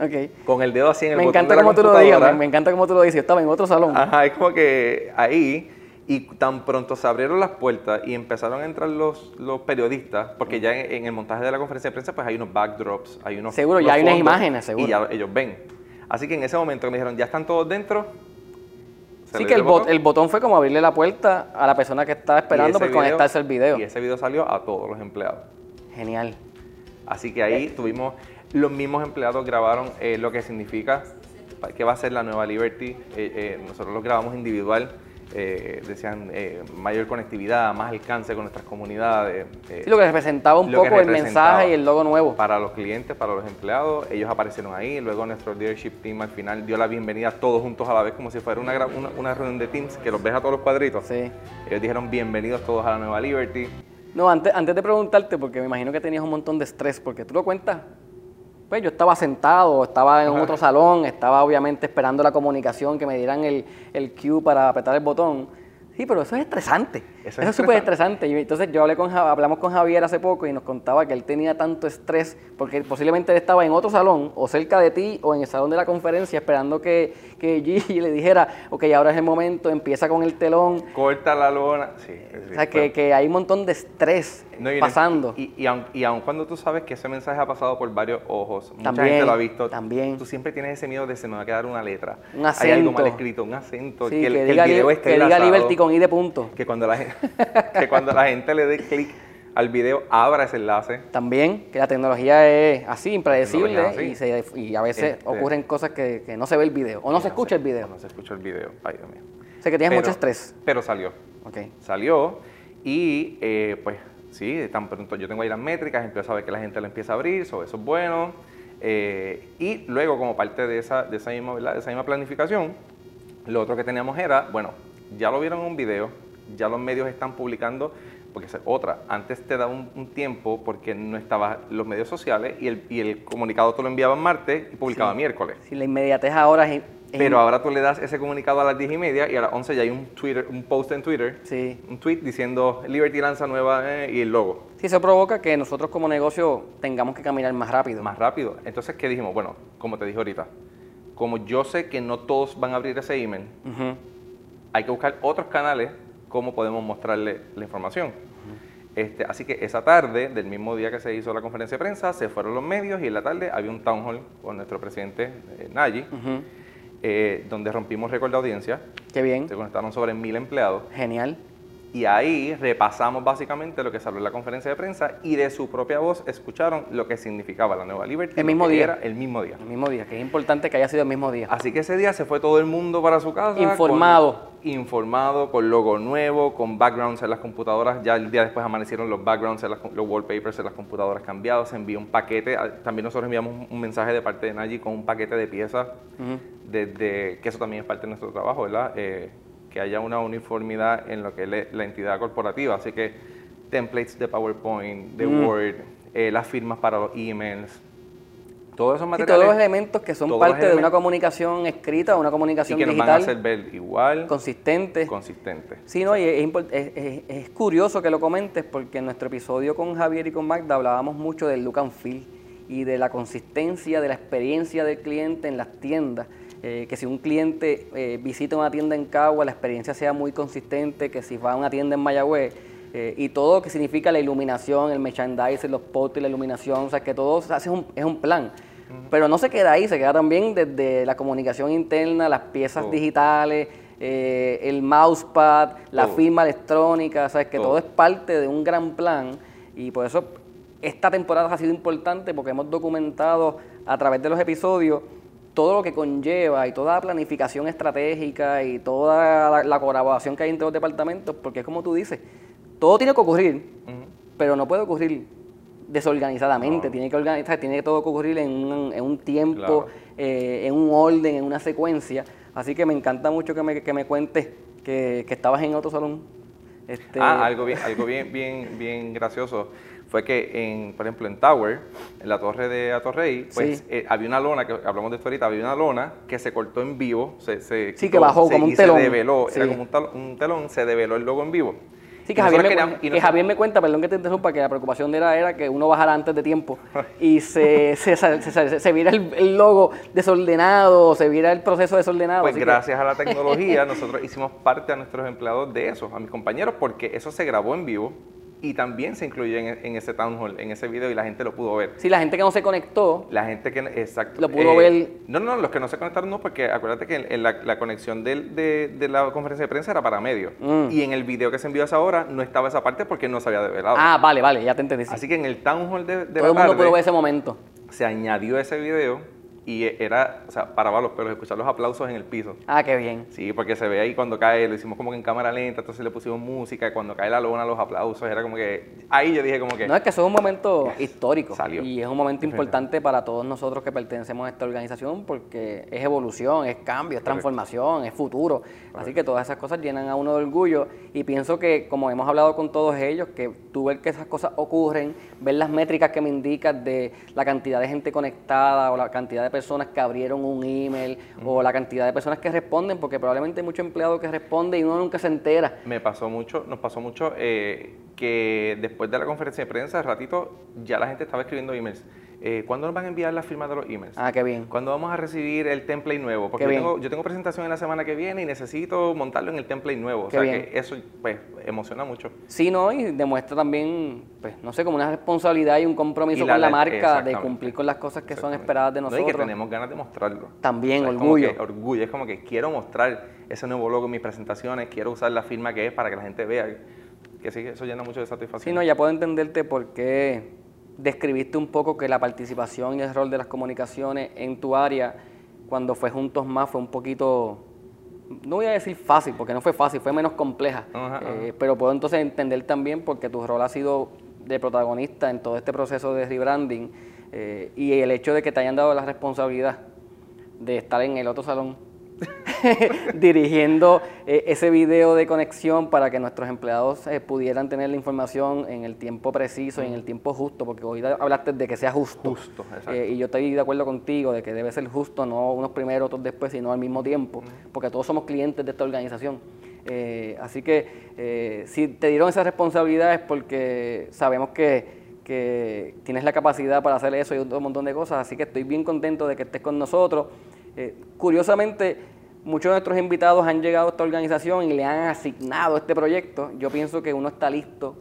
Ok. Con el dedo así en el Me botón encanta de la como tú lo digas, me, encanta como tú lo dices. Yo estaba en otro salón. Ajá, es como que ahí, y tan pronto se abrieron las puertas y empezaron a entrar los, los periodistas, porque ya en, en el montaje de la conferencia de prensa, pues hay unos backdrops, hay unos. Seguro, ya hay unas imágenes, seguro. Y ya ellos ven. Así que en ese momento me dijeron, ya están todos dentro. Sí que el, bot- el botón fue como abrirle la puerta a la persona que estaba esperando por video- conectarse al video. Y ese video salió a todos los empleados. Genial. Así que ahí tuvimos, los mismos empleados grabaron eh, lo que significa, que va a ser la nueva Liberty. Eh, eh, nosotros lo grabamos individual, eh, decían eh, mayor conectividad, más alcance con nuestras comunidades. eh, Sí, lo que representaba un poco el mensaje y el logo nuevo. Para los clientes, para los empleados, ellos aparecieron ahí. Luego nuestro leadership team al final dio la bienvenida todos juntos a la vez, como si fuera una, una, una reunión de teams, que los ves a todos los cuadritos. Sí. Ellos dijeron bienvenidos todos a la nueva Liberty. No, antes, antes de preguntarte, porque me imagino que tenías un montón de estrés, porque tú lo cuentas. Pues yo estaba sentado, estaba en otro salón, estaba obviamente esperando la comunicación, que me dieran el, el cue para apretar el botón. Sí, pero eso es estresante. Eso Eso es súper estresante. Y entonces yo hablé con, hablamos con Javier hace poco y nos contaba que él tenía tanto estrés porque posiblemente él estaba en otro salón o cerca de ti o en el salón de la conferencia esperando que, que Gigi le dijera, ok, ahora es el momento, empieza con el telón. Corta la lona. Sí, O sea, que, que hay un montón de estrés No, y- pasando. Y, y, aun, y aun cuando tú sabes que ese mensaje ha pasado por varios ojos, mucha También, gente lo ha visto, también. tú siempre tienes ese miedo de se me va a quedar una letra. Un Hay algo mal acento. escrito, un acento, Sí, que, el, que, que el diga, video esté que diga Liberty con I de punto. que cuando la gente, que cuando la gente le dé clic al video, abra ese enlace. También, que la tecnología es así, impredecible, tecnología es así. y, se- y a veces Este- ocurren cosas que, que no se ve el video, o no se escucha el video. No se escucha el video. Ay, Dios mío. O sea, que tienes Pero- mucho estrés. Pero salió. Ok. Salió y eh, pues sí, tan pronto yo tengo ahí las métricas, empiezo a ver que la gente lo empieza a abrir, sobre eso es bueno. eh, y luego como parte de esa, de, esa misma, ¿verdad? de esa misma planificación, lo otro que teníamos era, bueno, ya lo vieron en un video, ya los medios están publicando, porque esa es otra, antes te daba un, un tiempo porque no estaban los medios sociales y el, y el comunicado te lo enviaban martes y publicaba Sí. miércoles. Si la inmediatez ahora es... es- Pero ahora tú le das ese comunicado a las 10 y media y a las 11 ya hay un, Twitter, un post en Twitter Sí. un tweet diciendo Liberty lanza nueva eh, y el logo Sí, eso provoca que nosotros como negocio tengamos que caminar más rápido. más rápido. Entonces, ¿qué dijimos? Bueno, como te dije ahorita, como yo sé que no todos van a abrir ese email, hay que buscar otros canales cómo podemos mostrarle la información. Este, así que esa tarde, del mismo día que se hizo la conferencia de prensa, se fueron los medios y en la tarde había un town hall con nuestro presidente eh, Nayi, Ujú. eh, donde rompimos récord de audiencia. Qué bien. Se conectaron sobre mil empleados. Genial. Y ahí repasamos básicamente lo que salió en la conferencia de prensa y de su propia voz escucharon lo que significaba la nueva Liberty. El mismo día. Era el mismo día. El mismo día, que es importante que haya sido el mismo día. Así que ese día se fue todo el mundo para su casa. Informado. con- informado, con logo nuevo, con backgrounds en las computadoras. Ya el día después amanecieron los backgrounds, en las los wallpapers en las computadoras cambiados. Se envió un paquete. ah, También nosotros enviamos un- mensaje de parte de Nayi con un paquete de piezas. Desde, que eso también es parte de nuestro trabajo, ¿verdad? Eh, que haya una uniformidad en lo que es la entidad corporativa. Así que templates de PowerPoint, de Mm. Word, eh, las firmas para los emails, todos esos Sí, materiales. todos los elementos que son parte de una comunicación escrita, una y comunicación que nos van a digital hacer ver igual, consistente. consistente. Sí, no, y es- es- es curioso que lo comentes porque en nuestro episodio con Javier y con Magda hablábamos mucho del look and feel y de la consistencia de la experiencia del cliente en las tiendas. Eh, que si un cliente eh, visita una tienda en Cagua, la experiencia sea muy consistente, que si va a una tienda en Mayagüez, eh, y todo lo que significa la iluminación, el merchandising, los posts, la iluminación, o sea, que todo se hace un, es un plan. Pero no se queda ahí, se queda también desde la comunicación interna, las piezas Todo. digitales, el mousepad, la Todo. firma electrónica, sabes que Todo. todo es parte de un gran plan y por eso esta temporada ha sido importante porque hemos documentado a través de los episodios todo lo que conlleva y toda la planificación estratégica y toda la, la colaboración que hay entre los departamentos, porque es como tú dices, todo tiene que ocurrir, pero no puede ocurrir desorganizadamente, No. tiene que organizar, tiene que todo ocurrir en un, en un tiempo, Claro. eh, en un orden, en una secuencia. Así que me encanta mucho que me, que me cuentes que, que estabas en otro salón. Este, Ah, algo bien, algo bien, bien, bien gracioso fue que, en, por ejemplo, en Tower, en la torre de Atorrey, pues Sí. eh, había una lona, que hablamos de esto ahorita, había una lona que se cortó en vivo, se, se Sí, quitó, que bajó se- como un y telón. Se develó, Sí. era como un, tal- un telón, se develó el logo en vivo. Sí, que, Javier me, Javier me, cuenta, perdón que te interrumpa, que la preocupación de era, era que uno bajara antes de tiempo y se, se, se, se viera el, logo desordenado, se viera el proceso desordenado. Pues gracias a la tecnología nosotros hicimos parte a nuestros empleados de eso, a mis compañeros, porque eso se grabó en vivo y también se incluyó en, ese town hall, en ese video y la gente lo pudo ver. Sí, la gente que no se conectó. La gente que, exacto. Lo pudo eh, ver. No, no, los que no se conectaron no, porque acuérdate que en la, conexión de, la conferencia de prensa era para medio. Mm. Y en el video que se envió a esa hora no estaba esa parte porque no se había develado. Ah, vale, vale, ya te entendí. Así que en el town hall de, de Todo el mundo pudo ver ese momento. Se añadió ese video y era, o sea, paraba los pelos, escuchar los aplausos en el piso. Ah, qué bien. Sí, porque se ve ahí cuando cae, lo hicimos como que en cámara lenta, entonces le pusimos música, y cuando cae la lona, los aplausos, era como que, ahí yo dije como que... No, es que eso es un momento histórico. Salió. Y es un momento importante para todos nosotros que pertenecemos a esta organización, porque es evolución, es cambio, es transformación, es futuro. Así que todas esas cosas llenan a uno de orgullo, y pienso que, como hemos hablado con todos ellos, que tú ver que esas cosas ocurren, ver las métricas que me indican de la cantidad de gente conectada o la cantidad de personas que abrieron un email o la cantidad de personas que responden, porque probablemente hay muchos empleados que responden y uno nunca se entera. Me pasó mucho, nos pasó mucho eh, que después de la conferencia de prensa, ratito, ya la gente estaba escribiendo emails eh, ¿cuándo nos van a enviar la firma de los emails? Ah, qué bien. ¿Cuándo vamos a recibir el template nuevo? Porque yo tengo, yo tengo, presentación en la semana que viene y necesito montarlo en el template nuevo. o sea que eso pues emociona mucho. Sí, ¿no? Y demuestra también, pues, no sé, como una responsabilidad y un compromiso con la marca de cumplir con las cosas que son esperadas de nosotros. y que tenemos ganas de mostrarlo. También, orgullo. orgullo. Es como que quiero mostrar ese nuevo logo en mis presentaciones, quiero usar la firma que es para que la gente vea que sí, eso llena mucho de satisfacción. Sí, no, ya puedo entenderte por qué describiste un poco que la participación y el rol de las comunicaciones en tu área, cuando fue Juntos Más, fue un poquito, no voy a decir fácil, porque no fue fácil, fue menos compleja, eh, pero puedo entonces entender también porque tu rol ha sido de protagonista en todo este proceso de rebranding eh, y el hecho de que te hayan dado la responsabilidad de estar en el otro salón dirigiendo eh, ese video de conexión para que nuestros empleados eh, pudieran tener la información en el tiempo preciso y en el tiempo justo, porque hoy hablaste de que sea justo. Justo, eh, y yo estoy de acuerdo contigo de que debe ser justo, no unos primero, otros después, sino al mismo tiempo, porque todos somos clientes de esta organización. así que si te dieron esa responsabilidad es porque sabemos que que tienes la capacidad para hacer eso y un montón de cosas, así que estoy bien contento de que estés con nosotros. curiosamente, muchos de nuestros invitados han llegado a esta organización y le han asignado este proyecto. Yo pienso que uno está listo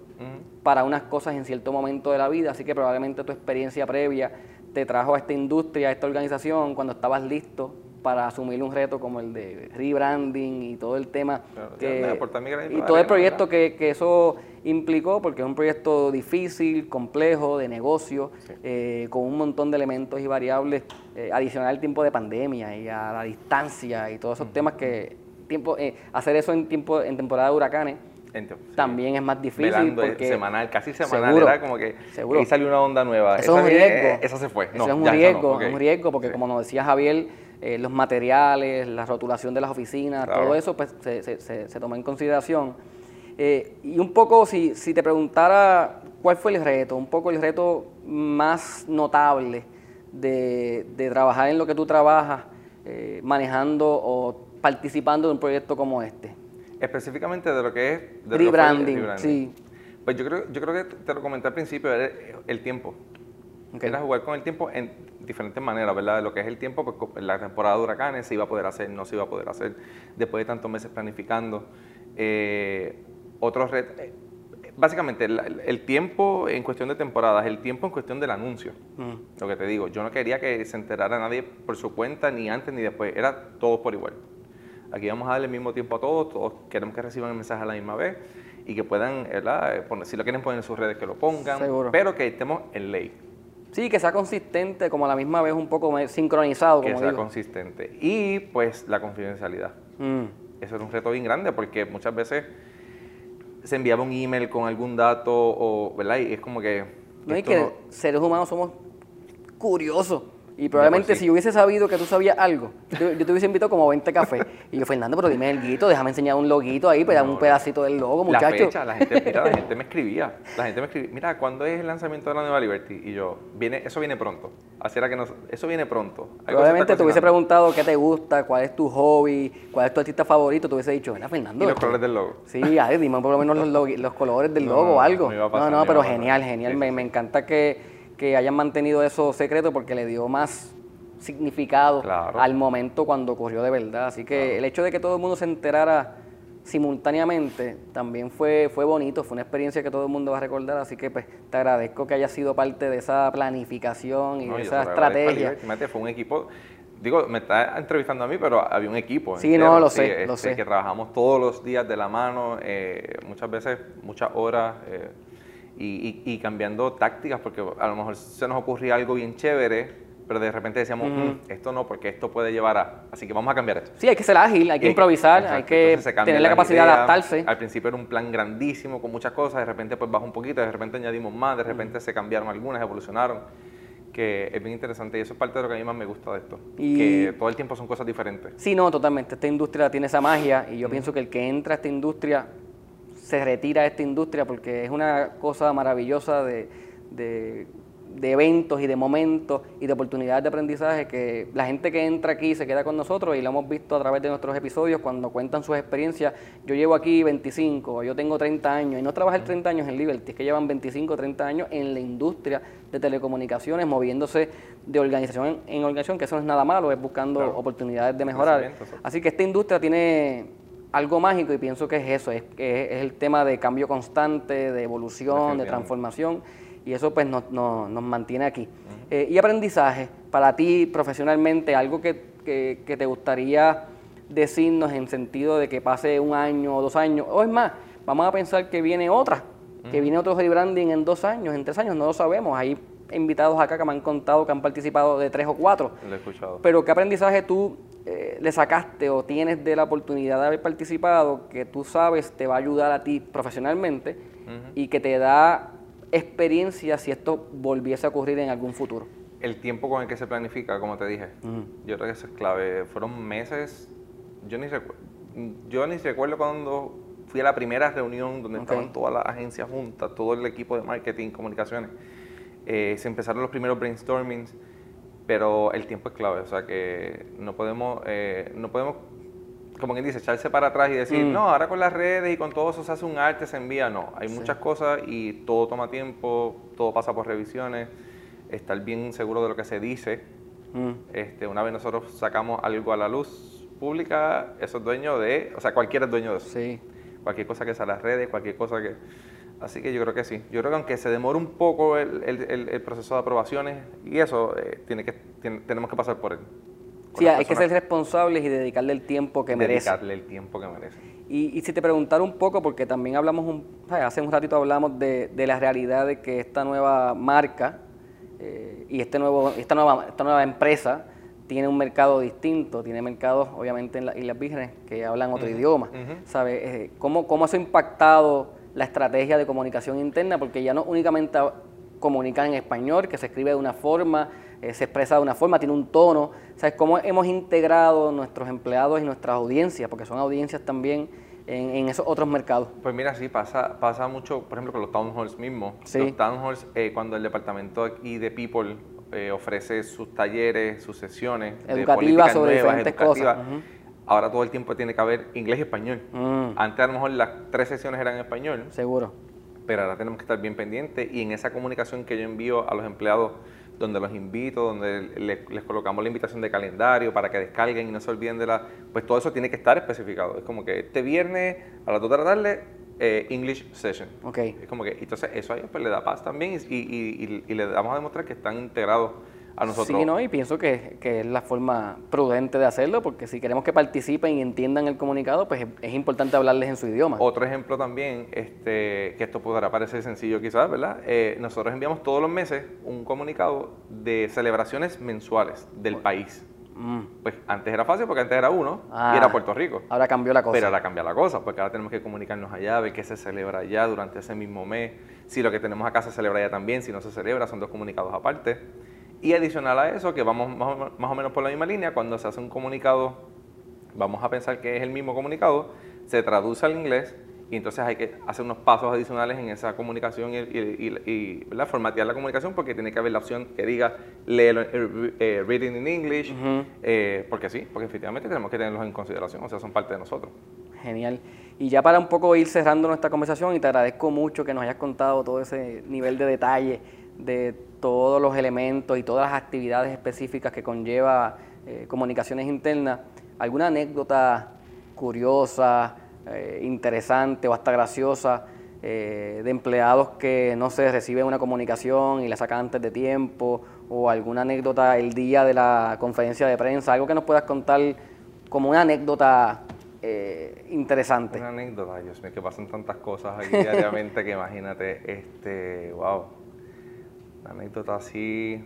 para unas cosas en cierto momento de la vida, así que probablemente tu experiencia previa te trajo a esta industria, a esta organización, cuando estabas listo para asumir un reto como el de rebranding y todo el tema y todo el proyecto que, eso implicó, porque es un proyecto difícil, complejo, de negocio, eh, con un montón de elementos y variables, eh, adicional al tiempo de pandemia y a la distancia y todos esos temas que tiempo eh, hacer eso en tiempo en temporada de huracanes también es más difícil. porque semanal, casi semanal, era como que ahí salió una onda nueva. Eso es un riesgo. esa se fue. Eso es un riesgo, un riesgo, porque como nos decía Javier, eh, los materiales, la rotulación de las oficinas, todo eso pues se, se, se, tomó en consideración. Eh, y un poco, si, si te preguntara cuál fue el reto, un poco el reto más notable de, de trabajar en lo que tú trabajas, eh, manejando o participando de un proyecto como este. Específicamente de lo que es... De rebranding, sí. Pues yo creo, yo creo que te lo comenté al principio, el tiempo. Era jugar con el tiempo en diferentes maneras, ¿verdad? Lo que es el tiempo, pues la temporada de huracanes se iba a poder hacer, no se iba a poder hacer, después de tantos meses planificando. Eh, otros retos, eh, básicamente el, tiempo en cuestión de temporadas, el tiempo en cuestión del anuncio, mm. lo que te digo, yo no quería que se enterara nadie por su cuenta, ni antes ni después, era todos por igual. Aquí vamos a darle el mismo tiempo a todos, todos queremos que reciban el mensaje a la misma vez y que puedan, ¿verdad? si lo quieren poner en sus redes, que lo pongan, pero que estemos en ley. Sí, que sea consistente, como a la misma vez un poco sincronizado. Que sea consistente. Y pues la confidencialidad. Mm. Eso es un reto bien grande porque muchas veces se enviaba un email con algún dato, o, ¿verdad? Y es como que... No, es que seres humanos somos curiosos. Y probablemente si yo hubiese sabido que tú sabías algo, yo, te hubiese invitado como 20 cafés. Y yo, Fernando, pero dime el guito, déjame enseñar un loguito ahí, pero un pedacito del logo, muchacho. La fecha, la gente, mira, la gente me escribía. La gente me escribía, mira, ¿cuándo es el lanzamiento de la nueva Liberty? Y yo, viene, eso viene pronto. Así era que no, eso viene pronto. Probablemente te hubiese preguntado qué te gusta, cuál es tu hobby, cuál es tu artista favorito, te hubiese dicho, mira, Fernando. Y los colores del logo. Sí, dime por lo menos los, los colores del logo o algo. No, no, pero genial, genial. me, me encanta que, que hayan mantenido eso secreto porque le dio más significado al momento cuando ocurrió de verdad. Así que el hecho de que todo el mundo se enterara simultáneamente también fue, fue bonito, fue una experiencia que todo el mundo va a recordar, así que pues te agradezco que haya sido parte de esa planificación y de esa estrategia. Fue un equipo, digo, me está entrevistando a mí, pero había un equipo. Sí, no, lo sé, lo este, sé. Que trabajamos todos los días de la mano, eh, muchas veces, muchas horas. Eh, y, y, cambiando tácticas, porque a lo mejor se nos ocurría algo bien chévere, pero de repente decíamos, mm, esto no, porque esto puede llevar a... Así que vamos a cambiar esto. Sí, hay que ser ágil, hay que improvisar, hay que tener la capacidad de adaptarse. Al principio era un plan grandísimo con muchas cosas, de repente pues baja un poquito, de repente añadimos más, de repente se cambiaron algunas, evolucionaron que es bien interesante y eso es parte de lo que a mí más me gusta de esto, que todo el tiempo son cosas diferentes. Sí, no, totalmente. Esta industria tiene esa magia y yo pienso que el que entra a esta industria se retira esta industria porque es una cosa maravillosa de, de de eventos y de momentos y de oportunidades de aprendizaje que la gente que entra aquí se queda con nosotros y lo hemos visto a través de nuestros episodios cuando cuentan sus experiencias. Yo llevo aquí 25, yo tengo 30 años y no trabajé 30 años en Liberty, es que llevan 25 o 30 años en la industria de telecomunicaciones, moviéndose de organización en organización, que eso no es nada malo, es buscando oportunidades de mejorar. Así que esta industria tiene algo mágico y pienso que es eso, es, es el tema de cambio constante, de evolución, de transformación y eso pues nos, mantiene aquí. Eh, y aprendizaje, para ti profesionalmente, algo que, te gustaría decirnos en sentido de que pase un año o dos años, o es más, vamos a pensar que viene otra, que viene otro rebranding en dos años, en tres años, no lo sabemos. Hay invitados acá que me han contado que han participado de tres o cuatro. Lo he escuchado. Pero ¿qué aprendizaje tú eh, le sacaste o tienes de la oportunidad de haber participado que tú sabes te va a ayudar a ti profesionalmente y que te da experiencia si esto volviese a ocurrir en algún futuro? El tiempo con el que se planifica, como te dije, yo creo que eso es clave. Fueron meses, yo ni, yo ni recuerdo cuando fui a la primera reunión donde estaban todas las agencias juntas, todo el equipo de marketing, comunicaciones. Eh, se empezaron los primeros brainstormings, pero el tiempo es clave, o sea que no podemos, eh, no podemos como quien dice, echarse para atrás y decir, mm. no, ahora con las redes y con todo eso se hace un arte, se envía. No, hay muchas cosas y todo toma tiempo, todo pasa por revisiones, estar bien seguro de lo que se dice. Mm. Este, una vez nosotros sacamos algo a la luz pública, eso es dueño de, o sea, cualquiera es dueño de eso. Sí. Cualquier cosa que sea las redes, cualquier cosa que... Así que yo creo que sí. Yo creo que aunque se demore un poco el, el, proceso de aprobaciones y eso, eh, tiene que, tenemos que pasar por él. Sí, hay que ser responsables y dedicarle el tiempo que merece. Dedicarle el tiempo que merece. Y, si te preguntara un poco, porque también hablamos, un, hace un ratito hablamos de, la realidad de que esta nueva marca eh, y este nuevo, esta, nueva, esta nueva empresa tiene un mercado distinto, tiene mercados obviamente en las Islas Vírgenes que hablan otro idioma. ¿Sabes? Eh, ¿Cómo, ¿Cómo eso ha impactado la estrategia de comunicación interna? Porque ya no únicamente comunican en español, que se escribe de una forma, eh, se expresa de una forma, tiene un tono. ¿Sabes cómo hemos integrado nuestros empleados y nuestras audiencias? Porque son audiencias también en, esos otros mercados. Pues mira, sí, pasa, pasa mucho, por ejemplo, con los town halls mismos. Los town halls, eh, cuando el departamento aquí de People eh, ofrece sus talleres, sus sesiones educativas sobre diferentes cosas. Ahora todo el tiempo tiene que haber inglés y español. Mm. Antes a lo mejor las tres sesiones eran en español. Seguro. Pero ahora tenemos que estar bien pendientes y en esa comunicación que yo envío a los empleados donde los invito, donde les, colocamos la invitación de calendario para que descarguen y no se olviden de la... Pues todo eso tiene que estar especificado. Es como que este viernes a las 2 de la tarde, eh, English Session. Ok. Es como que, entonces eso a ellos pues, le da paz también y, y, y, le damos a demostrar que están integrados a nosotros. Sí, ¿no? y pienso que, es la forma prudente de hacerlo, porque si queremos que participen y entiendan el comunicado, pues es, importante hablarles en su idioma. Otro ejemplo también, este, que esto podrá parecer sencillo quizás, ¿verdad? Eh, nosotros enviamos todos los meses un comunicado de celebraciones mensuales del país. Mm. Pues antes era fácil porque antes era uno y era ah, Puerto Rico. Ahora cambió la cosa. Pero ahora cambia la cosa, porque ahora tenemos que comunicarnos allá, ver qué se celebra allá durante ese mismo mes. Si lo que tenemos acá se celebra allá también, si no se celebra, son dos comunicados aparte Y adicional a eso, que vamos más o menos por la misma línea, cuando se hace un comunicado, vamos a pensar que es el mismo comunicado, se traduce al inglés y entonces hay que hacer unos pasos adicionales en esa comunicación y, y, formatear la comunicación porque tiene que haber la opción que diga lee eh, eh, reading in English, eh, porque sí, porque efectivamente tenemos que tenerlos en consideración, o sea, son parte de nosotros. Genial. Y ya para un poco ir cerrando nuestra conversación, y te agradezco mucho que nos hayas contado todo ese nivel de detalle de todos los elementos y todas las actividades específicas que conlleva comunicaciones internas, ¿alguna anécdota curiosa? Eh, interesante o hasta graciosa eh, de empleados que, no sé, reciben una comunicación y la sacan antes de tiempo o alguna anécdota el día de la conferencia de prensa, algo que nos puedas contar como una anécdota eh, interesante. Una anécdota, Dios mío, que pasan tantas cosas ahí diariamente que imagínate, este, wow, una anécdota así,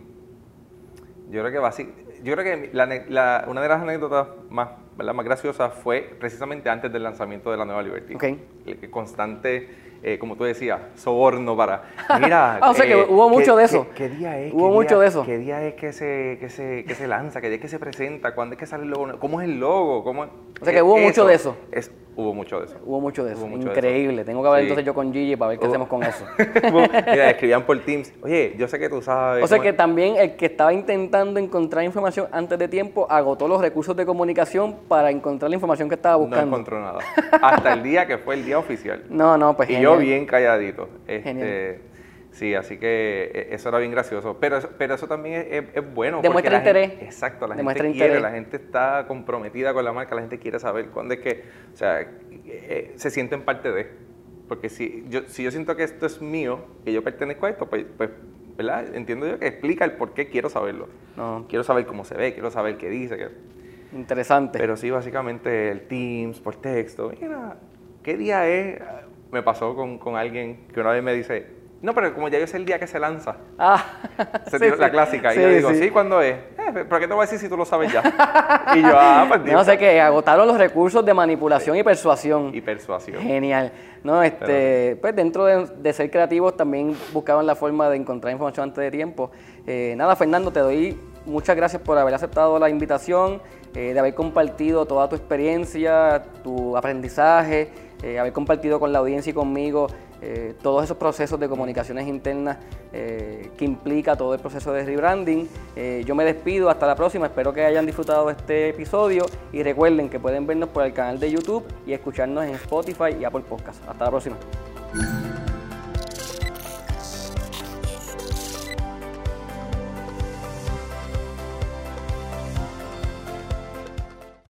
yo creo que va así, yo creo que una de las anécdotas más la más graciosa fue precisamente antes del lanzamiento de la nueva Liberty. Okay. El constante, eh, como tú decías, soborno para. Mira. ah, o sea que eh, hubo mucho de eso. ¿Qué, día es? Hubo mucho de eso. ¿Qué día es que se, que se, que se lanza? ¿Qué día es que se presenta? ¿Cuándo es que sale el logo? ¿Cómo es el logo? ¿Cómo, o sea que hubo mucho de eso. Es, Hubo mucho de eso. Hubo mucho de eso. Increíble. Tengo que hablar entonces yo con Gigi para ver qué hacemos con eso. Mira, escribían por Teams. Oye, yo sé que tú sabes. O sea que también el que estaba intentando encontrar información antes de tiempo agotó los recursos de comunicación para encontrar la información que estaba buscando. No encontró nada. Hasta el día que fue el día oficial. No, no, pues. Y yo bien calladito. Este, Sí, así que eh, eso era bien gracioso. Pero, pero eso también es, bueno. Demuestra interés. exacto, la gente quiere, la gente está comprometida con la marca, la gente quiere saber cuándo es que, o sea, eh, se sienten parte de. Porque si yo, si yo siento que esto es mío, que yo pertenezco a esto, pues, pues ¿verdad? Entiendo yo que explica el por qué quiero saberlo. No. Quiero saber cómo se ve, quiero saber qué dice. Interesante. Pero sí, básicamente el Teams, por texto. Mira, ¿qué día es? Me pasó con, con alguien que una vez me dice, no, pero como ya yo sé el día que se lanza. Ah, se tiró la clásica. y yo digo, sí, ¿cuándo es? Eh, ¿Pero qué te voy a decir si tú lo sabes ya? y yo, ah, pues No sé que agotaron los recursos de manipulación y persuasión. Y persuasión. Genial. No, este, pues dentro de, ser creativos también buscaban la forma de encontrar información antes de tiempo. Eh, nada, Fernando, te doy muchas gracias por haber aceptado la invitación, eh, de haber compartido toda tu experiencia, tu aprendizaje, haber compartido con la audiencia y conmigo eh, todos esos procesos de comunicaciones internas eh, que implica todo el proceso de rebranding. Eh, yo me despido, hasta la próxima, espero que hayan disfrutado este episodio y recuerden que pueden vernos por el canal de YouTube y escucharnos en Spotify y Apple Podcast. Hasta la próxima.